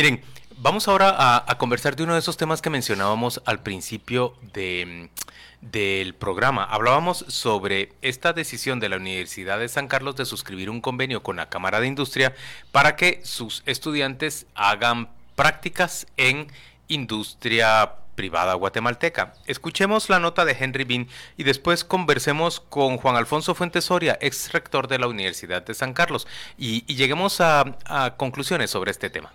Miren, vamos ahora a, conversar de uno de esos temas que mencionábamos al principio de, del programa. Hablábamos sobre esta decisión de la Universidad de San Carlos de suscribir un convenio con la Cámara de Industria para que sus estudiantes hagan prácticas en industria privada guatemalteca. Escuchemos la nota de Henry Bean y después conversemos con Juan Alfonso Fuentes Soria, ex rector de la Universidad de San Carlos, y, lleguemos a conclusiones sobre este tema.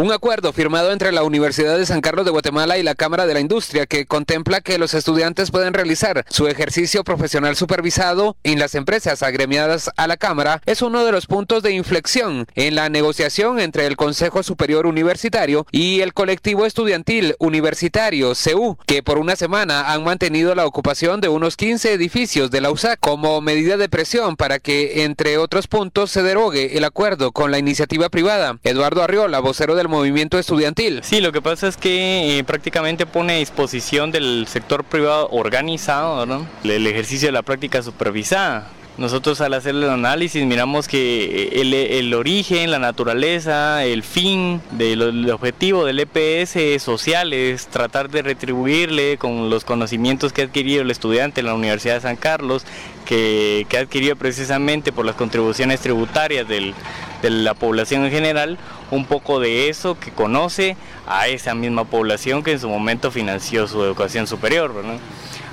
Un acuerdo firmado entre la Universidad de San Carlos de Guatemala y la Cámara de la Industria que contempla que los estudiantes pueden realizar su ejercicio profesional supervisado en las empresas agremiadas a la Cámara es uno de los puntos de inflexión en la negociación entre el Consejo Superior Universitario y el colectivo estudiantil universitario CEU, que por una semana han mantenido la ocupación de unos 15 edificios de la USAC como medida de presión para que, entre otros puntos, se derogue el acuerdo con la iniciativa privada. Eduardo Arriola, vocero del movimiento estudiantil. Sí, lo que pasa es que eh, prácticamente pone a disposición del sector privado organizado el ejercicio de la práctica supervisada. Nosotros al hacer el análisis miramos que el, origen, la naturaleza, el fin, del, objetivo del EPS social es tratar de retribuirle con los conocimientos que ha adquirido el estudiante en la Universidad de San Carlos, que, que ha adquirido precisamente por las contribuciones tributarias del, de la población en general, un poco de eso que conoce a esa misma población que en su momento financió su educación superior.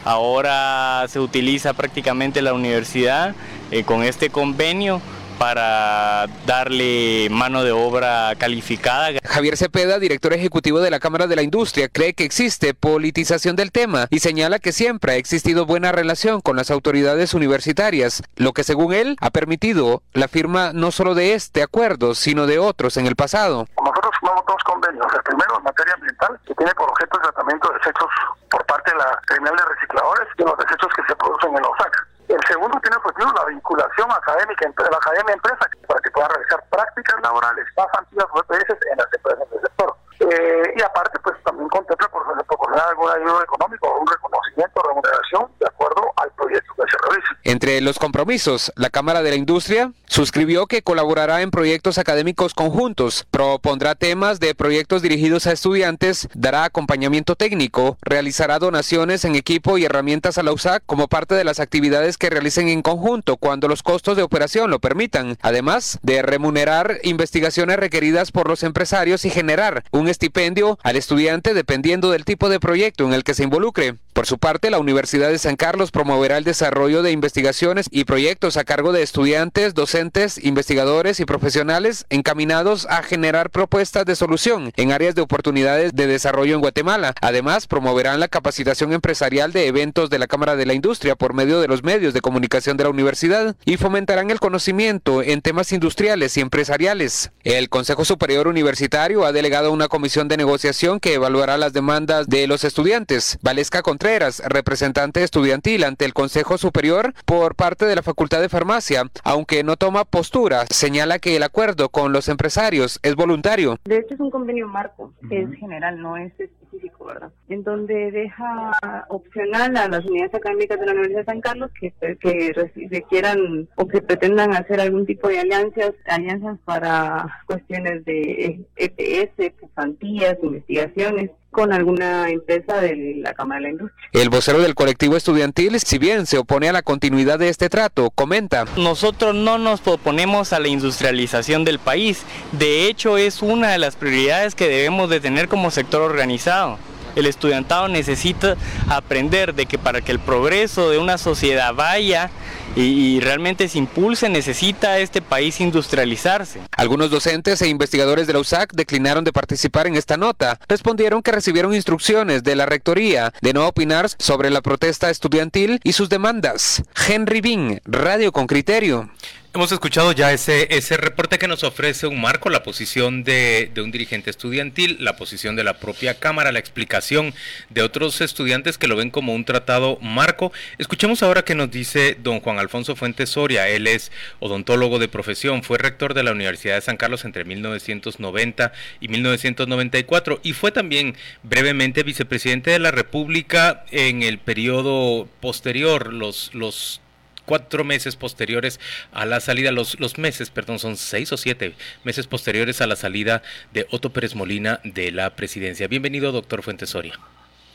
Ahora se utiliza prácticamente la universidad eh, con este convenio para darle mano de obra calificada. Javier Cepeda, director ejecutivo de la Cámara de la Industria, cree que existe politización del tema y señala que siempre ha existido buena relación con las autoridades universitarias, lo que según él ha permitido la firma no solo de este acuerdo, sino de otros en el pasado. Nosotros firmamos dos convenios. El primero en materia ambiental, que tiene por objeto el tratamiento de desechos por parte de la criminal de recicladores y los desechos que se producen en la OSAC. El segundo tiene objetivo la vinculación académica entre la academia empresa para que puedan realizar prácticas laborales más antiguas o EPS en las empresas del sector. Eh, y aparte, pues también contempla por proporcionar algún ayuda económico o un reconocimiento o remuneración de acuerdo al proyecto que se realice. Entre los compromisos, la Cámara de la Industria suscribió que colaborará en proyectos académicos conjuntos, propondrá temas de proyectos dirigidos a estudiantes, dará acompañamiento técnico, realizará donaciones en equipo y herramientas a la USAC como parte de las actividades que realicen en conjunto cuando los costos de operación lo permitan, además de remunerar investigaciones requeridas por los empresarios y generar un estipendio al estudiante dependiendo del tipo de proyecto en el que se involucre. Por su parte, la Universidad de San Carlos promoverá el desarrollo de investigaciones y proyectos a cargo de estudiantes, docentes, investigadores y profesionales encaminados a generar propuestas de solución en áreas de oportunidades de desarrollo en Guatemala. Además, promoverán la capacitación empresarial de eventos de la Cámara de la Industria por medio de los medios de comunicación de la universidad y fomentarán el conocimiento en temas industriales y empresariales. El Consejo Superior Universitario ha delegado una comisión de negociación que evaluará las demandas de los estudiantes. Valesca Contreras, representante estudiantil ante el Consejo Superior por parte de la Facultad de Farmacia, aunque no toma postura, señala que el acuerdo con los empresarios es voluntario. De hecho es un convenio marco, es general, no es específico, ¿verdad? En donde deja opcional a las unidades académicas de la Universidad de San Carlos que, que requieran o que pretendan hacer algún tipo de alianzas, alianzas para cuestiones de EPS, cesantías, investigaciones, con alguna empresa de la Cámara de la Industria. El vocero del colectivo estudiantil, si bien se opone a la continuidad de este trato, comenta. Nosotros no nos oponemos a la industrialización del país. De hecho, es una de las prioridades que debemos de tener como sector organizado. El estudiantado necesita aprender de que para que el progreso de una sociedad vaya y, realmente se impulse, necesita este país industrializarse. Algunos docentes e investigadores de la USAC declinaron de participar en esta nota. Respondieron que recibieron instrucciones de la Rectoría de no opinar sobre la protesta estudiantil y sus demandas. Henry Bean, Radio con Criterio. Hemos escuchado ya ese, ese reporte que nos ofrece un marco, la posición de, un dirigente estudiantil, la posición de la propia Cámara, la explicación de otros estudiantes que lo ven como un tratado marco. Escuchemos ahora que nos dice don Juan Alfonso Fuentes Soria. Él es odontólogo de profesión, fue rector de la Universidad de San Carlos entre 1990 y 1994 y fue también brevemente vicepresidente de la República en el periodo posterior, los, los cuatro meses posteriores a la salida, los, los meses, perdón, son seis o siete meses posteriores a la salida de Otto Pérez Molina de la presidencia. Bienvenido, doctor Fuentes Soria.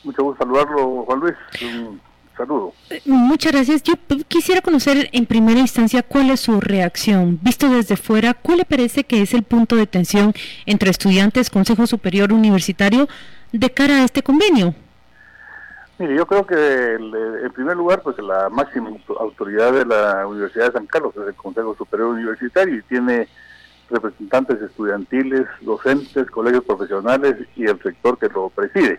Mucho gusto saludarlo, Juan Luis. Un saludo. Eh, muchas gracias. Yo quisiera conocer en primera instancia cuál es su reacción. Visto desde fuera, ¿cuál le parece que es el punto de tensión entre estudiantes, Consejo Superior Universitario, de cara a este convenio? Mire, yo creo que en primer lugar, pues la máxima autoridad de la Universidad de San Carlos es el Consejo Superior Universitario y tiene representantes estudiantiles, docentes, colegios profesionales y el sector que lo preside.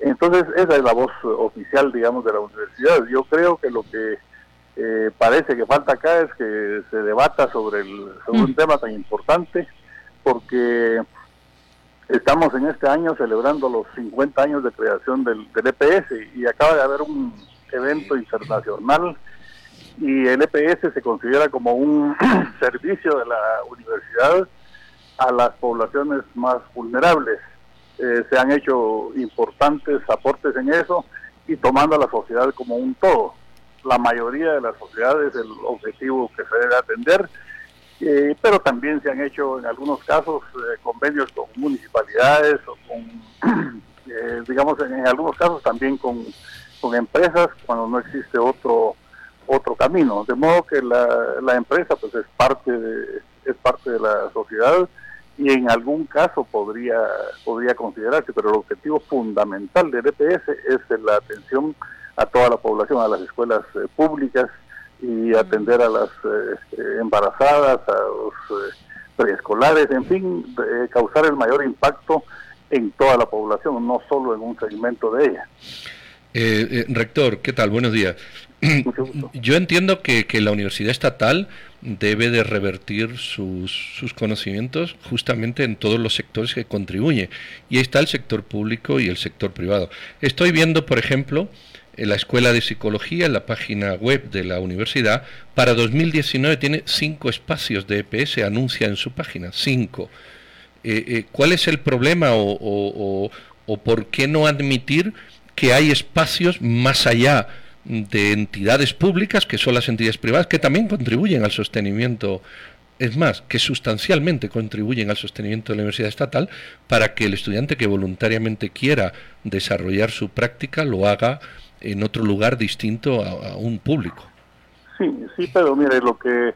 Entonces, esa es la voz oficial, digamos, de la universidad. Yo creo que lo que eh, parece que falta acá es que se debata sobre, el, sobre un mm. tema tan importante, porque Estamos en este año celebrando los 50 años de creación del, EPS y acaba de haber un evento internacional y el EPS se considera como un servicio de la universidad a las poblaciones más vulnerables. Eh, se han hecho importantes aportes en eso y tomando a la sociedad como un todo. La mayoría de las sociedades, el objetivo que se debe atender eh, pero también se han hecho en algunos casos eh, convenios con municipalidades o con, eh, digamos, en, algunos casos también con, con, empresas cuando no existe otro otro camino. De modo que la, la empresa pues es parte de, es parte de la sociedad y en algún caso podría podría considerarse, pero el objetivo fundamental del EPS es la atención a toda la población, a las escuelas públicas, y atender a las eh, eh, embarazadas, a los eh, preescolares, en fin, causar el mayor impacto en toda la población, no solo en un segmento de ella. rector, ¿qué tal? Buenos días. Yo entiendo que, que, la universidad estatal debe de revertir sus, sus, conocimientos justamente en todos los sectores que contribuye. Y ahí está el sector público y el sector privado. Estoy viendo, por ejemplo, en la Escuela de Psicología, en la página web de la universidad, para 2019 tiene cinco espacios de EPS, anuncia en su página, cinco. Eh, eh, ¿Cuál es el problema o, por qué no admitir que hay espacios más allá de entidades públicas, que son las entidades privadas, que también contribuyen al sostenimiento es más, que sustancialmente contribuyen al sostenimiento de la universidad estatal para que el estudiante que voluntariamente quiera desarrollar su práctica lo haga en otro lugar distinto a, un público. Sí, sí, pero mire, lo que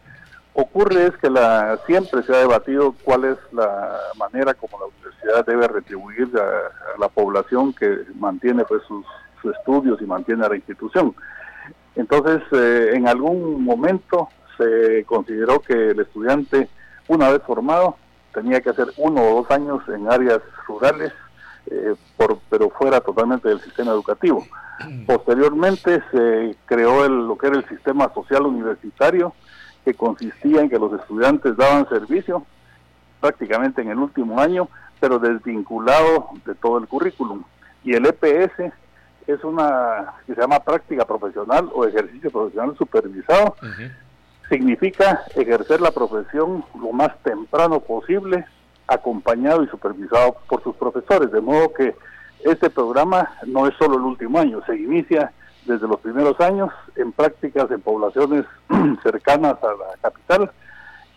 ocurre es que la siempre se ha debatido cuál es la manera como la universidad debe retribuir a, la población que mantiene pues sus, estudios y mantiene a la institución. Entonces, eh, en algún momento se consideró que el estudiante, una vez formado, tenía que hacer uno o dos años en áreas rurales, eh, por, pero fuera totalmente del sistema educativo. Posteriormente se creó el, lo que era el sistema social universitario, que consistía en que los estudiantes daban servicio prácticamente en el último año, pero desvinculado de todo el currículum. Y el EPS es una que se llama práctica profesional o ejercicio profesional supervisado. Significa ejercer la profesión lo más temprano posible, acompañado y supervisado por sus profesores, de modo que este programa no es solo el último año, se inicia desde los primeros años en prácticas en poblaciones cercanas a la capital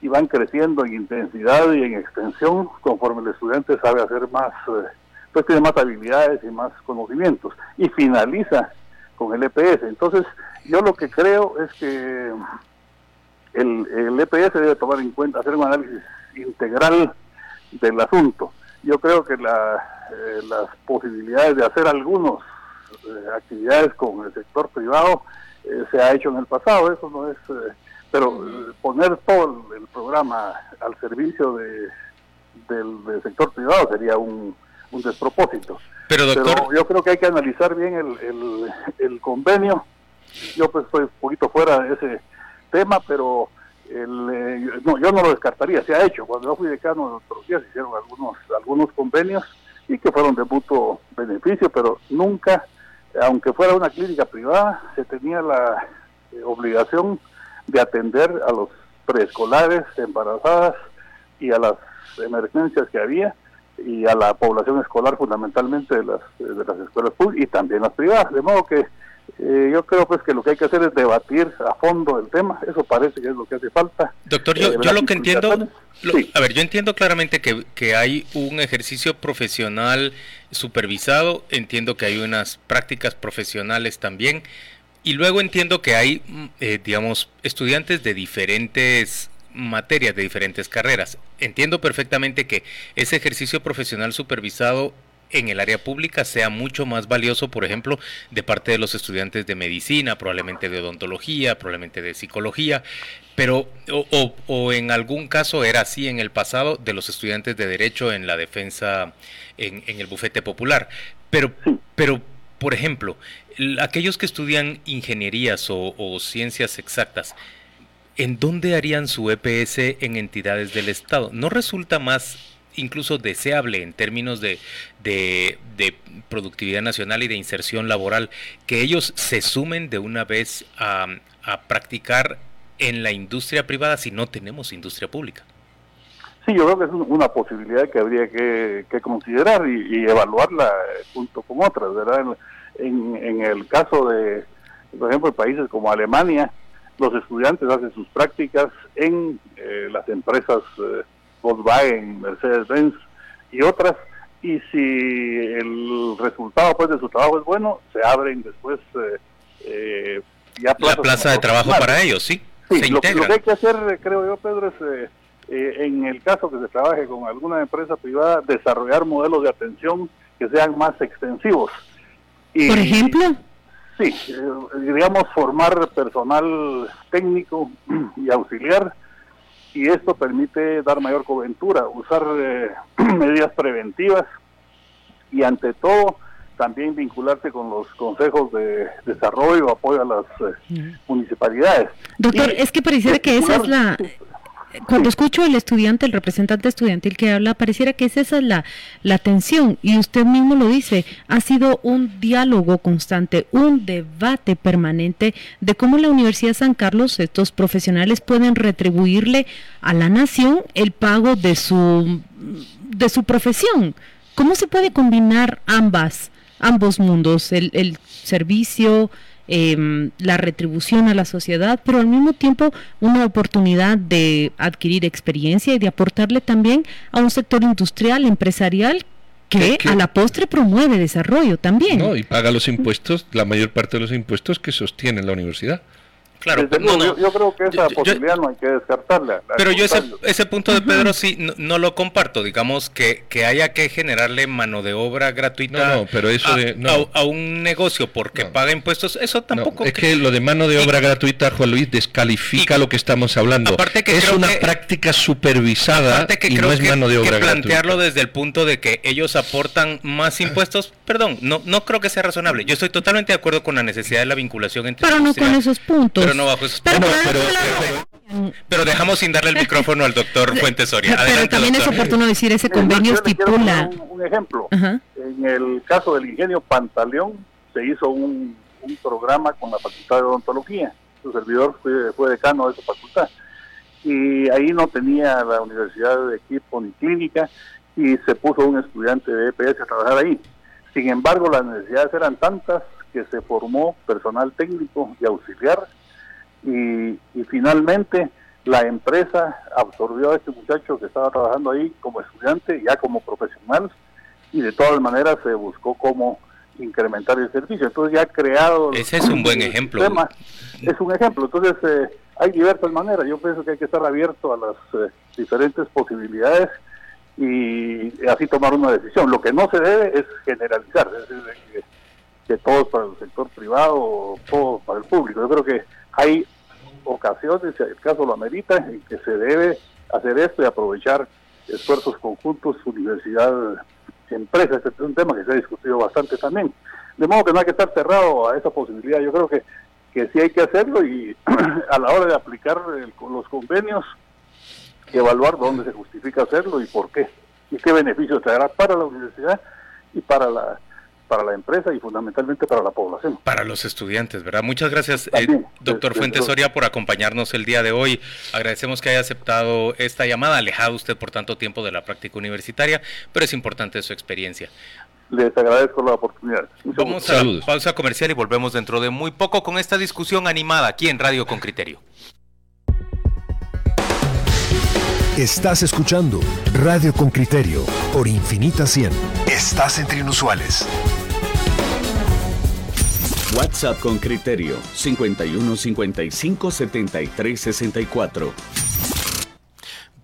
y van creciendo en intensidad y en extensión conforme el estudiante sabe hacer más, eh, pues tiene más habilidades y más conocimientos y finaliza con el EPS. Entonces, yo lo que creo es que el, el EPS debe tomar en cuenta, hacer un análisis integral del asunto. Yo creo que la, eh, las posibilidades de hacer algunas eh, actividades con el sector privado eh, se ha hecho en el pasado, eso no es, pero poner todo el, programa al servicio de, del, sector privado sería un, despropósito. Pero, doctor... yo creo que hay que analizar bien el, el, convenio. Yo pues estoy un poquito fuera de ese tema, pero el, no, yo no lo descartaría, se ha hecho. Cuando yo fui decano de odontología se hicieron algunos, algunos convenios y que fueron de mutuo beneficio, pero nunca, aunque fuera una clínica privada, se tenía la obligación de atender a los preescolares, embarazadas y a las emergencias que había y a la población escolar fundamentalmente de las, de las escuelas públicas y también las privadas. De modo que eh, yo creo pues que lo que hay que hacer es debatir a fondo el tema, eso parece que es lo que hace falta. Doctor, yo, yo lo que entiendo, a ver, yo entiendo claramente que, que hay un ejercicio profesional supervisado, entiendo que hay unas prácticas profesionales también, y luego entiendo que hay, mm, eh, digamos, estudiantes de diferentes materias, de diferentes carreras. Entiendo perfectamente que ese ejercicio profesional supervisado en el área pública sea mucho más valioso, por ejemplo, de parte de los estudiantes de medicina, probablemente de odontología, probablemente de psicología, pero o, o, en algún caso era así en el pasado de los estudiantes de derecho en la defensa en, en el bufete popular. Pero, pero, por ejemplo, aquellos que estudian ingenierías o, o ciencias exactas, ¿en dónde harían su EPS en entidades del Estado? ¿No resulta más incluso deseable en términos de, de, productividad nacional y de inserción laboral, que ellos se sumen de una vez a, practicar en la industria privada si no tenemos industria pública. Sí, yo creo que es una posibilidad que habría que, considerar y, evaluarla junto con otras, ¿verdad? En, en, el caso de, por ejemplo, países como Alemania, los estudiantes hacen sus prácticas en eh, las empresas eh, Volkswagen, Mercedes-Benz y otras. Y si el resultado pues de su trabajo es bueno, se abren después eh, eh ya la plaza de trabajo para ellos, sí. sí lo, que hay que hacer, creo yo, Pedro, es eh, eh, en el caso que se trabaje con alguna empresa privada, desarrollar modelos de atención que sean más extensivos. Y, Por ejemplo. Sí, digamos, formar personal técnico y auxiliar y esto permite dar mayor cobertura, usar eh, medidas preventivas y ante todo también vincularse con los consejos de desarrollo, apoyo a las eh, municipalidades. Doctor, es que pareciera que esa es la cuando escucho al estudiante, el representante estudiantil que habla, pareciera que esa es la, la tensión. Y usted mismo lo dice, ha sido un diálogo constante, un debate permanente de cómo la Universidad de San Carlos, estos profesionales pueden retribuirle a la nación el pago de su, de su profesión. ¿Cómo se puede combinar ambas, ambos mundos, el, el servicio, Em, la retribución a la sociedad, pero al mismo tiempo una oportunidad de adquirir experiencia y de aportarle también a un sector industrial, empresarial que a la postre promueve desarrollo también. No, y paga los impuestos, la mayor parte de los impuestos que sostiene la universidad. Claro, Yo, creo que esa posibilidad no hay que descartarla. Pero yo ese, ese punto de Pedro sí no, lo comparto, digamos que, que haya que generarle mano de obra gratuita pero eso a, un negocio porque paga impuestos, eso tampoco... es que, lo de mano de obra gratuita, Juan Luis, descalifica lo que estamos hablando. Aparte que es una práctica supervisada y no es mano de obra que plantearlo desde el punto de que ellos aportan más impuestos, perdón, no, no creo que sea razonable. Yo estoy totalmente de acuerdo con la necesidad de la vinculación entre... Pero no con esos puntos pero no bajo esos pero, dejamos sin darle el micrófono al doctor Fuentes Soria. pero también es oportuno decir, ese convenio estipula... Un, ejemplo, en el caso del ingenio Pantaleón se hizo un, programa con la Facultad de Odontología. Su servidor fue, fue decano de esa facultad. Y ahí no tenía la universidad de equipo ni clínica y se puso un estudiante de EPS a trabajar ahí. Sin embargo, las necesidades eran tantas que se formó personal técnico y auxiliar y, finalmente la empresa absorbió a este muchacho que estaba trabajando ahí como estudiante, ya como profesional, y de todas maneras se buscó cómo incrementar el servicio. Entonces ya ha creado... Ese es un buen ejemplo. es un ejemplo. Entonces eh, hay diversas maneras. Yo pienso que hay que estar abierto a las eh, diferentes posibilidades y así tomar una decisión. Lo que no se debe es generalizar, es decir, que, que todo para el sector privado o todo para el público. Yo creo que hay ocasiones, si el caso lo amerita, en que se debe hacer esto y aprovechar esfuerzos conjuntos, universidad, empresas. Este es un tema que se ha discutido bastante también. De modo que no hay que estar cerrado a esa posibilidad. Yo creo que que sí hay que hacerlo y a la hora de aplicar los convenios, evaluar dónde se justifica hacerlo y por qué, y qué beneficios traerá para la universidad y para la para la empresa y fundamentalmente para la población. Para los estudiantes, ¿verdad? Muchas gracias, eh, doctor Fuentes Soria, por acompañarnos el día de hoy. Agradecemos que haya aceptado esta llamada, alejado usted por tanto tiempo de la práctica universitaria, pero es importante su experiencia. Les agradezco la oportunidad. Vamos a la pausa comercial y volvemos dentro de muy poco con esta discusión animada aquí en Radio con Criterio. Estás escuchando Radio con Criterio por Infinita 100. Estás entre inusuales. WhatsApp con Criterio 51 55 73 64.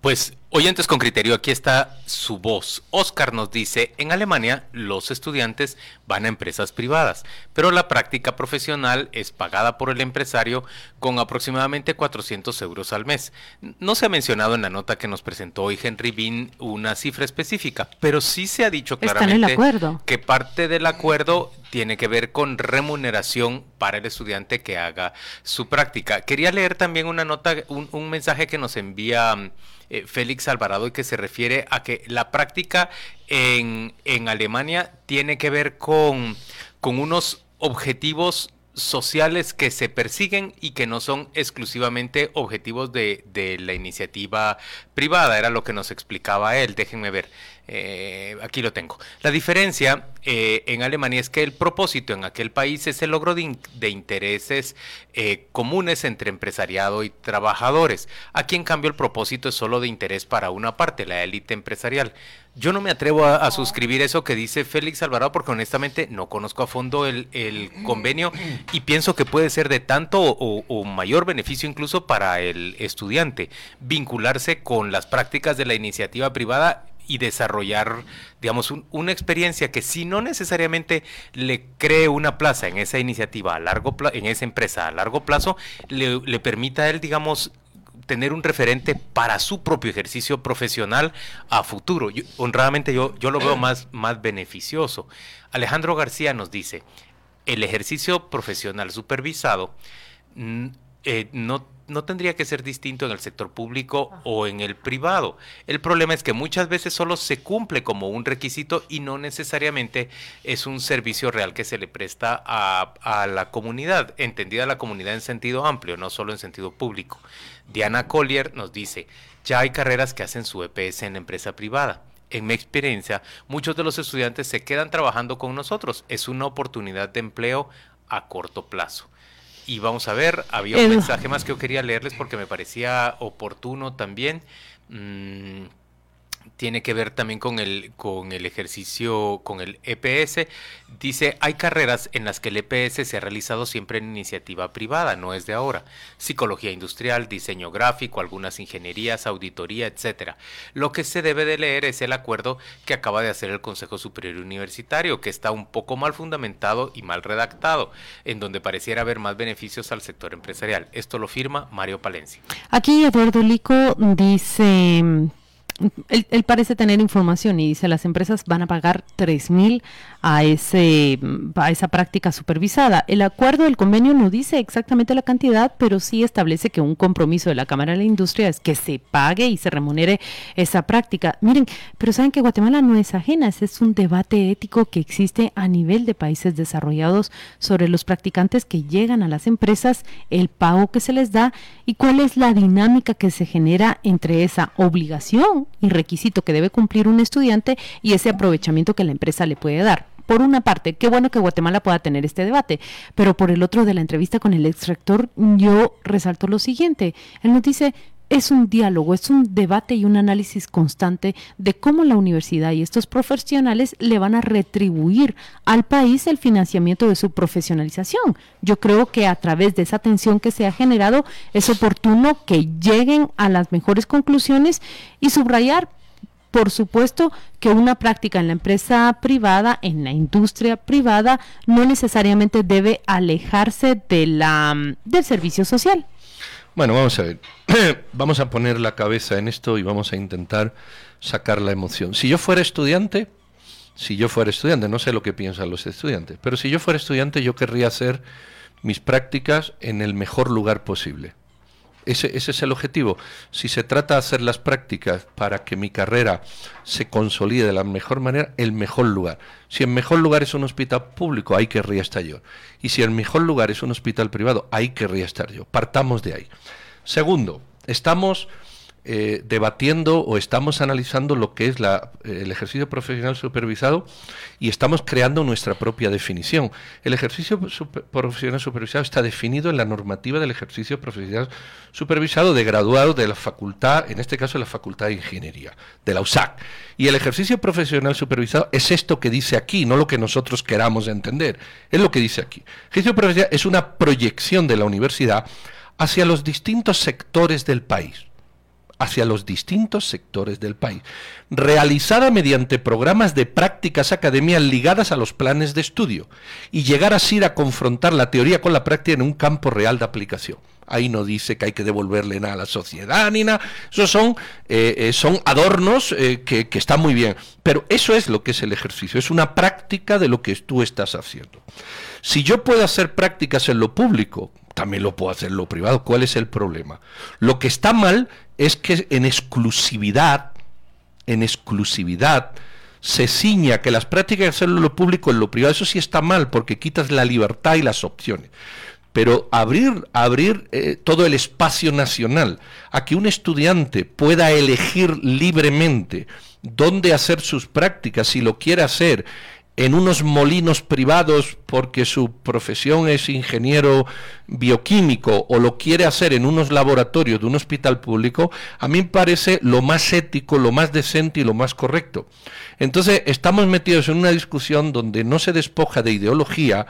Pues oyentes con criterio, aquí está su voz. Oscar nos dice, en Alemania los estudiantes van a empresas privadas, pero la práctica profesional es pagada por el empresario con aproximadamente 400 euros al mes. No se ha mencionado en la nota que nos presentó hoy Henry Bean una cifra específica, pero sí se ha dicho claramente que parte del acuerdo tiene que ver con remuneración para el estudiante que haga su práctica. Quería leer también una nota, un, un mensaje que nos envía eh, Félix Alvarado y que se refiere a que la práctica en, en Alemania tiene que ver con, con unos objetivos sociales que se persiguen y que no son exclusivamente objetivos de, de, la iniciativa privada, era lo que nos explicaba él, déjenme ver. Eh, aquí lo tengo. La diferencia eh, en Alemania es que el propósito en aquel país es el logro de, intereses eh, comunes entre empresariado y trabajadores. Aquí en cambio el propósito es solo de interés para una parte, la élite empresarial. Yo no me atrevo a, suscribir eso que dice Félix Alvarado porque honestamente no conozco a fondo el, convenio y pienso que puede ser de tanto o mayor beneficio incluso para el estudiante vincularse con las prácticas de la iniciativa privada y desarrollar, digamos, una experiencia que si no necesariamente le cree una plaza en esa iniciativa a largo plazo, en esa empresa a largo plazo, le, permita a él, digamos, tener un referente para su propio ejercicio profesional a futuro. honradamente yo, yo lo veo más, más beneficioso. Alejandro García nos dice, el ejercicio profesional supervisado eh, no no tendría que ser distinto en el sector público o en el privado. El problema es que muchas veces solo se cumple como un requisito y no necesariamente es un servicio real que se le presta a, a la comunidad, entendida la comunidad en sentido amplio, no solo en sentido público. Diana Collier nos dice, ya hay carreras que hacen su EPS en empresa privada. En mi experiencia, muchos de los estudiantes se quedan trabajando con nosotros. Es una oportunidad de empleo a corto plazo. Y vamos a ver, había un mensaje más que yo quería leerles porque me parecía oportuno también. Mm, tiene que ver también con el, con el ejercicio, con el EPS. Dice, hay carreras en las que el EPS se ha realizado siempre en iniciativa privada, no es de ahora. Psicología industrial, diseño gráfico, algunas ingenierías, auditoría, etcétera. Lo que se debe de leer es el acuerdo que acaba de hacer el Consejo Superior Universitario, que está un poco mal fundamentado y mal redactado, en donde pareciera haber más beneficios al sector empresarial. Esto lo firma Mario Palencia. Aquí Eduardo Lico dice él, parece tener información y dice las empresas van a pagar tres mil a ese a esa práctica supervisada. El acuerdo del convenio no dice exactamente la cantidad, pero sí establece que un compromiso de la Cámara de la Industria es que se pague y se remunere esa práctica. Miren, pero saben que Guatemala no es ajena, ese es un debate ético que existe a nivel de países desarrollados sobre los practicantes que llegan a las empresas, el pago que se les da y cuál es la dinámica que se genera entre esa obligación y requisito que debe cumplir un estudiante y ese aprovechamiento que la empresa le puede dar. Por una parte, qué bueno que Guatemala pueda tener este debate, pero por el otro de la entrevista con el ex rector, yo resalto lo siguiente. Él nos dice, es un diálogo, es un debate y un análisis constante de cómo la universidad y estos profesionales le van a retribuir al país el financiamiento de su profesionalización. Yo creo que a través de esa tensión que se ha generado es oportuno que lleguen a las mejores conclusiones y subrayar por supuesto que una práctica en la empresa privada, en la industria privada, no necesariamente debe alejarse de la, del servicio social. Bueno, vamos a ver. vamos a poner la cabeza en esto y vamos a intentar sacar la emoción. Si yo fuera estudiante, si yo fuera estudiante, no sé lo que piensan los estudiantes, pero si yo fuera estudiante yo querría ser mis prácticas en el mejor lugar posible. Ese, ese, es el objetivo. Si se trata de hacer las prácticas para que mi carrera se consolide de la mejor manera, el mejor lugar. Si el mejor lugar es un hospital público, ahí querría estar yo. Y si el mejor lugar es un hospital privado, ahí querría estar yo. Partamos de ahí. Segundo, estamos eh, debatiendo o estamos analizando lo que es la, el ejercicio profesional supervisado y estamos creando nuestra propia definición. El ejercicio profesional supervisado está definido en la normativa del ejercicio profesional supervisado de graduados de la facultad, en este caso la Facultad de Ingeniería, de la USAC. Y el ejercicio profesional supervisado es esto que dice aquí, no lo que nosotros queramos entender, es lo que dice aquí. El ejercicio profesional es una proyección de la universidad hacia los distintos sectores del país hacia los distintos sectores del país, realizada mediante programas de prácticas academias ligadas a los planes de estudio y llegar así a confrontar la teoría con la práctica en un campo real de aplicación. Ahí no dice que hay que devolverle nada a la sociedad ni nada. Esos son, eh, eh, son adornos eh, que, que están muy bien. Pero eso es lo que es el ejercicio. Es una práctica de lo que tú estás haciendo. Si yo puedo hacer prácticas en lo público, también lo puedo hacer lo privado. ¿Cuál es el problema? Lo que está mal es que en exclusividad, en exclusividad, se ciña que las prácticas de hacerlo en lo público en lo privado, eso sí está mal porque quitas la libertad y las opciones. Pero abrir, abrir eh, todo el espacio nacional a que un estudiante pueda elegir libremente dónde hacer sus prácticas, si lo quiere hacer en unos molinos privados porque su profesión es ingeniero bioquímico o lo quiere hacer en unos laboratorios de un hospital público, a mí me parece lo más ético, lo más decente y lo más correcto. Entonces estamos metidos en una discusión donde no se despoja de ideología,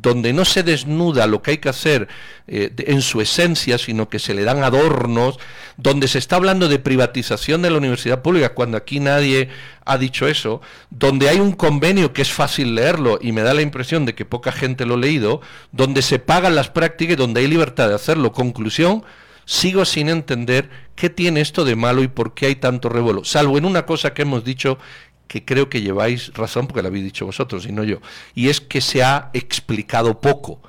donde no se desnuda lo que hay que hacer eh, en su esencia, sino que se le dan adornos, donde se está hablando de privatización de la universidad pública, cuando aquí nadie ha dicho eso, donde hay un convenio que es fácil leerlo y me da la impresión de que poca gente lo ha leído, donde se pagan las prácticas y donde hay libertad de hacerlo. Conclusión, sigo sin entender qué tiene esto de malo y por qué hay tanto revuelo, salvo en una cosa que hemos dicho que creo que lleváis razón porque lo habéis dicho vosotros y no yo, y es que se ha explicado poco.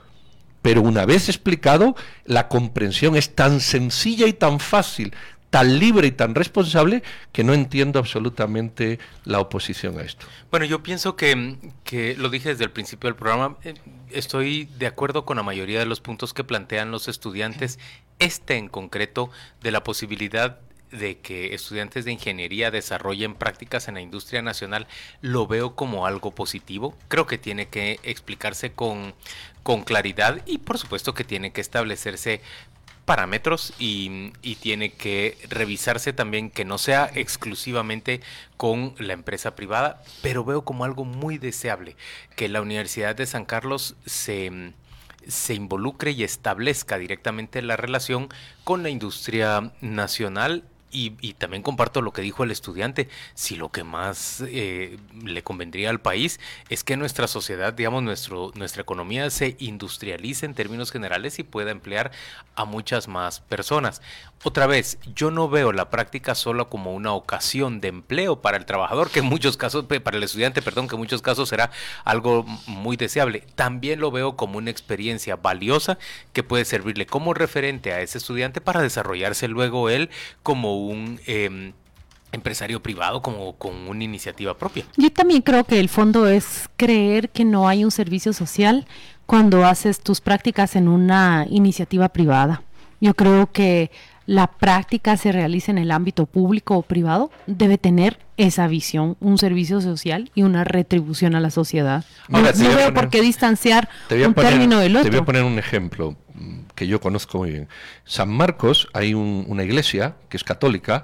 Pero una vez explicado, la comprensión es tan sencilla y tan fácil, tan libre y tan responsable que no entiendo absolutamente la oposición a esto. Bueno, yo pienso que, que lo dije desde el principio del programa, eh, estoy de acuerdo con la mayoría de los puntos que plantean los estudiantes, este en concreto de la posibilidad de que estudiantes de ingeniería desarrollen prácticas en la industria nacional lo veo como algo positivo. Creo que tiene que explicarse con, con claridad y por supuesto que tiene que establecerse parámetros y, y, tiene que revisarse también que no sea exclusivamente con la empresa privada, pero veo como algo muy deseable que la Universidad de San Carlos se se involucre y establezca directamente la relación con la industria nacional y, también comparto lo que dijo el estudiante, si lo que más eh, le convendría al país es que nuestra sociedad, digamos, nuestro, nuestra economía se industrialice en términos generales y pueda emplear a muchas más personas. Otra vez, yo no veo la práctica solo como una ocasión de empleo para el trabajador, que en muchos casos, para el estudiante, perdón, que en muchos casos será algo muy deseable. También lo veo como una experiencia valiosa que puede servirle como referente a ese estudiante para desarrollarse luego él como un... Em, empresario privado como con una iniciativa propia. Yo también creo que el fondo es creer que no hay un servicio social cuando haces tus prácticas en una iniciativa privada. Yo creo que la práctica se realiza en el ámbito público o privado, debe tener esa visión, un servicio social y una retribución a la sociedad. no, veo por qué distanciar un término del otro. Te voy a poner un ejemplo que yo conozco muy bien. San Marcos hay una iglesia que es católica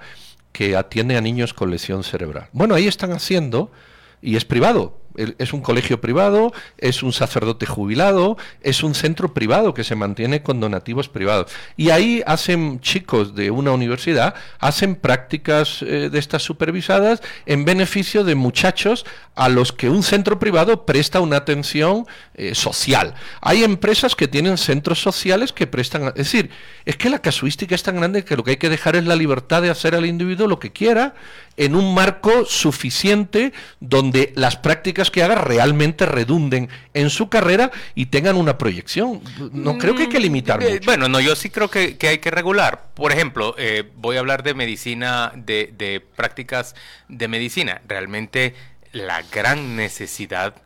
que atiende a niños con lesión cerebral. Bueno, ahí están haciendo y es privado, es un colegio privado, es un sacerdote jubilado, es un centro privado que se mantiene con donativos privados. Y ahí hacen chicos de una universidad, hacen prácticas eh, de estas supervisadas en beneficio de muchachos a los que un centro privado presta una atención eh, social. Hay empresas que tienen centros sociales que prestan... Es decir, es que la casuística es tan grande que lo que hay que dejar es la libertad de hacer al individuo lo que quiera en un marco suficiente donde las prácticas que haga realmente redunden en su carrera y tengan una proyección. No creo que hay que limitar mm, Bueno, no, yo sí creo que, hay que regular. Por ejemplo, eh, voy a hablar de medicina, de, de prácticas de medicina. Realmente la gran necesidad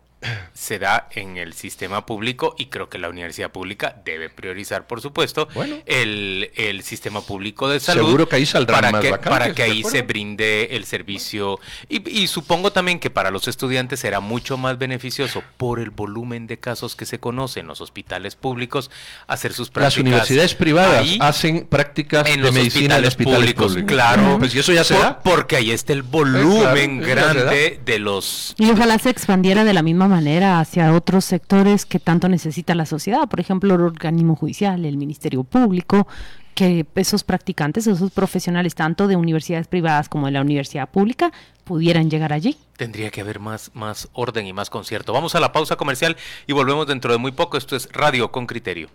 se da en el sistema público y creo que la universidad pública debe priorizar, por supuesto, el, el, sistema público de salud. Seguro que ahí saldrán para más que, Para que ahí se brinde el servicio. Y, supongo también que para los estudiantes será mucho más beneficioso por el volumen de casos que se conocen en los hospitales públicos hacer sus prácticas. Las universidades privadas hacen prácticas en de medicina en hospitales públicos. Claro. Pues y eso ya se da. Porque ahí está el volumen grande de los... Y ojalá se expandiera de la misma manera hacia otros sectores que tanto necesita la sociedad, por ejemplo, el organismo judicial, el Ministerio Público, que esos practicantes, esos profesionales, tanto de universidades privadas como de la universidad pública, pudieran llegar allí. Tendría que haber más, más orden y más concierto. Vamos a la pausa comercial y volvemos dentro de muy poco. Esto es Radio con Criterio.